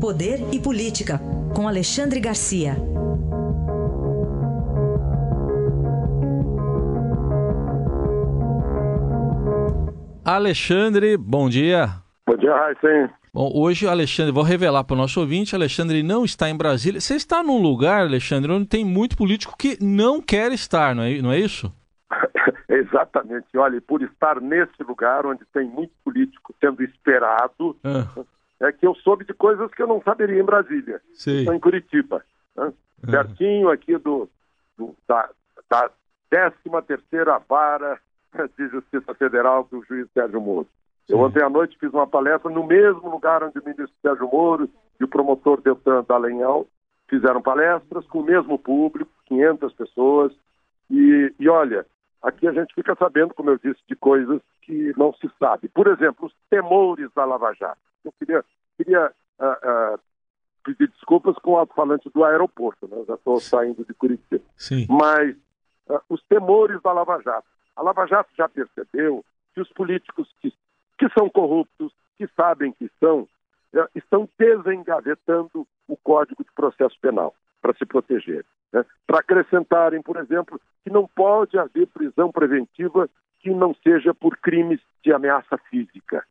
Poder e Política, com Alexandre Garcia. Alexandre, bom dia. Bom dia, Raíssen. Bom, hoje, Alexandre, vou revelar para o nosso ouvinte, Alexandre não está em Brasília. Você está num lugar, Alexandre, onde tem muito político que não quer estar, não é, não é isso? Exatamente. Olha, por estar nesse lugar onde tem muito político sendo esperado, ah é que eu soube de coisas que eu não saberia em Brasília. Sim. Estou em Curitiba. Né? Uhum. Pertinho aqui do, do da, da 13 terceira vara de Justiça Federal do juiz Sérgio Moro. Sim. Eu ontem à noite fiz uma palestra no mesmo lugar onde o ministro Sérgio Moro e o promotor Deltan Dallagnol fizeram palestras com o mesmo público, 500 pessoas. E, e olha, aqui a gente fica sabendo, como eu disse, de coisas que não se sabe. Por exemplo, os temores da Lava Jato. Eu queria, queria uh, uh, pedir desculpas com o alto-falante do aeroporto, né? já estou saindo de Curitiba. Sim. Mas uh, os temores da Lava Jato. A Lava Jato já percebeu que os políticos que, que são corruptos, que sabem que são, estão desengavetando o Código de Processo Penal para se proteger. Né? Para acrescentarem, por exemplo, que não pode haver prisão preventiva que não seja por crimes de ameaça física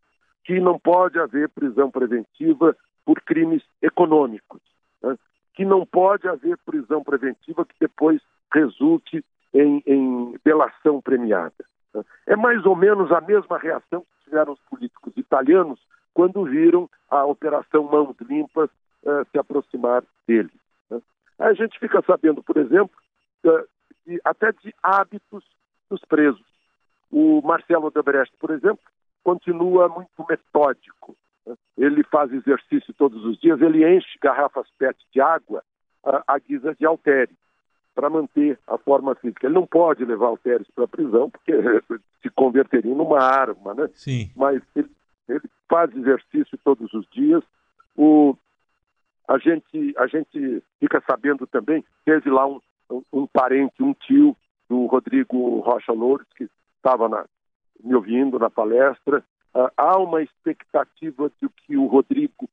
que não pode haver prisão preventiva por crimes econômicos, né? que não pode haver prisão preventiva que depois resulte em, em delação premiada. Né? É mais ou menos a mesma reação que tiveram os políticos italianos quando viram a Operação Mãos Limpas uh, se aproximar deles. Né? A gente fica sabendo, por exemplo, uh, de, até de hábitos dos presos. O Marcelo Odebrecht, por exemplo, continua muito metódico. Ele faz exercício todos os dias, ele enche garrafas PET de água à, guisa de altere para manter a forma física. Ele não pode levar halteres para a prisão, porque se converteria numa arma, né? Sim. Mas ele, ele faz exercício todos os dias. O, a, gente, a gente fica sabendo também, teve lá um, um, um parente, um tio do Rodrigo Rocha Loures, que estava na, me ouvindo na palestra. Uh, há uma expectativa de que o Rodrigo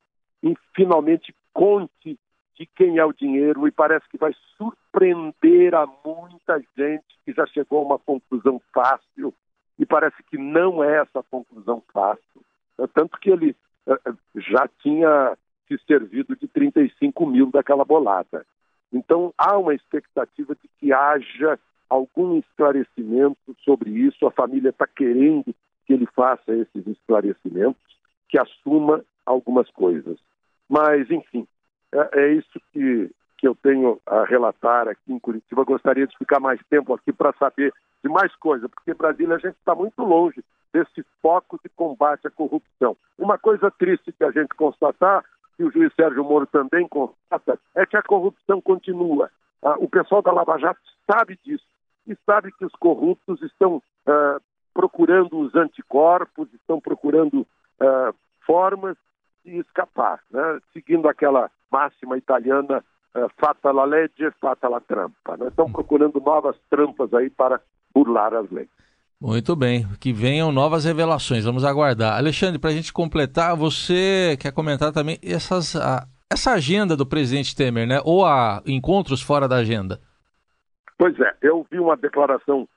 finalmente conte de quem é o dinheiro e parece que vai surpreender a muita gente que já chegou a uma conclusão fácil e parece que não é essa conclusão fácil. Uh, tanto que ele uh, já tinha se servido de 35 mil daquela bolada. Então há uma expectativa de que haja algum esclarecimento sobre isso. A família está querendo que ele faça esses esclarecimentos, que assuma algumas coisas. Mas, enfim, é, é isso que, que eu tenho a relatar aqui em Curitiba. Gostaria de ficar mais tempo aqui para saber de mais coisas, porque Brasília a gente está muito longe desse foco de combate à corrupção. Uma coisa triste que a gente constatar, e o juiz Sérgio Moro também constata, é que a corrupção continua. Ah, o pessoal da Lava Jato sabe disso e sabe que os corruptos estão uh, procurando os anticorpos, estão procurando uh, formas de escapar, né? seguindo aquela máxima italiana uh, fata la legge, fata la trampa. Né? Estão procurando novas trampas aí para burlar as leis. Muito bem, que venham novas revelações, vamos aguardar. Alexandre, para a gente completar, você quer comentar também essas, a, essa agenda do presidente Temer, né? Ou há encontros fora da agenda? Pois é, eu vi uma declaração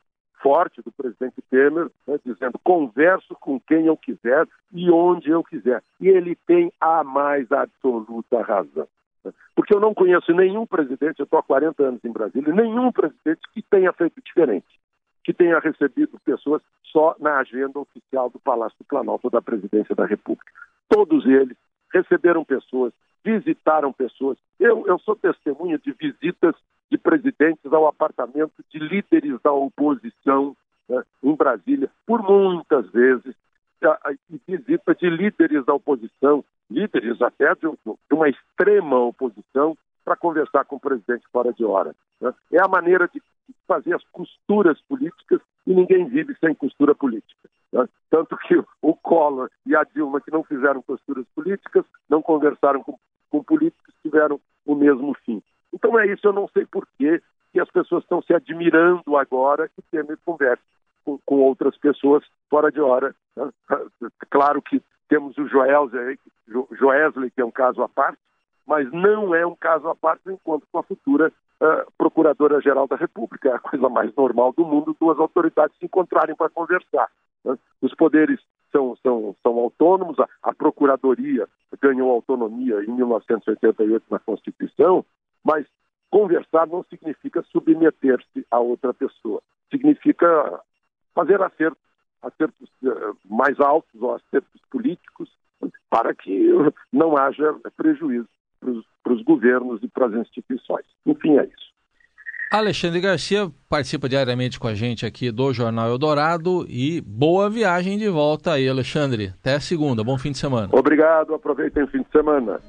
forte do presidente Temer, né, dizendo converso com quem eu quiser e onde eu quiser. E ele tem a mais absoluta razão. Né? Porque eu não conheço nenhum presidente, eu estou há 40 anos em Brasília, nenhum presidente que tenha feito diferente, que tenha recebido pessoas só na agenda oficial do Palácio do Planalto da Presidência da República. Todos eles receberam pessoas, visitaram pessoas. Eu, eu sou testemunha de visitas ao apartamento de líderes da oposição né, em Brasília, por muitas vezes, e visita de líderes da oposição, líderes até de, uma extrema oposição, para conversar com o presidente fora de hora. Né? É a maneira de fazer as costuras políticas e ninguém vive sem costura política. Né? Tanto que o Collor e a Dilma, que não fizeram costuras políticas, não conversaram com, com políticos, tiveram o mesmo fim. Então é isso, eu não sei por que as pessoas estão se admirando agora que Temer converse com, com outras pessoas fora de hora. Né? Claro que temos o Joelze, Joesley, que é um caso à parte, mas não é um caso à parte o encontro com a futura uh, Procuradora-Geral da República. É a coisa mais normal do mundo duas autoridades se encontrarem para conversar. Né? Os poderes são, são, são autônomos, a, a Procuradoria ganhou autonomia em 1988 na Constituição, mas conversar não significa submeter-se a outra pessoa. Significa fazer acertos, acertos uh, mais altos ou acertos políticos para que não haja prejuízo para os governos e para as instituições. Enfim, é isso. Alexandre Garcia participa diariamente com a gente aqui do Jornal Eldorado e boa viagem de volta aí, Alexandre. Até segunda, bom fim de semana. Obrigado, aproveitem o fim de semana.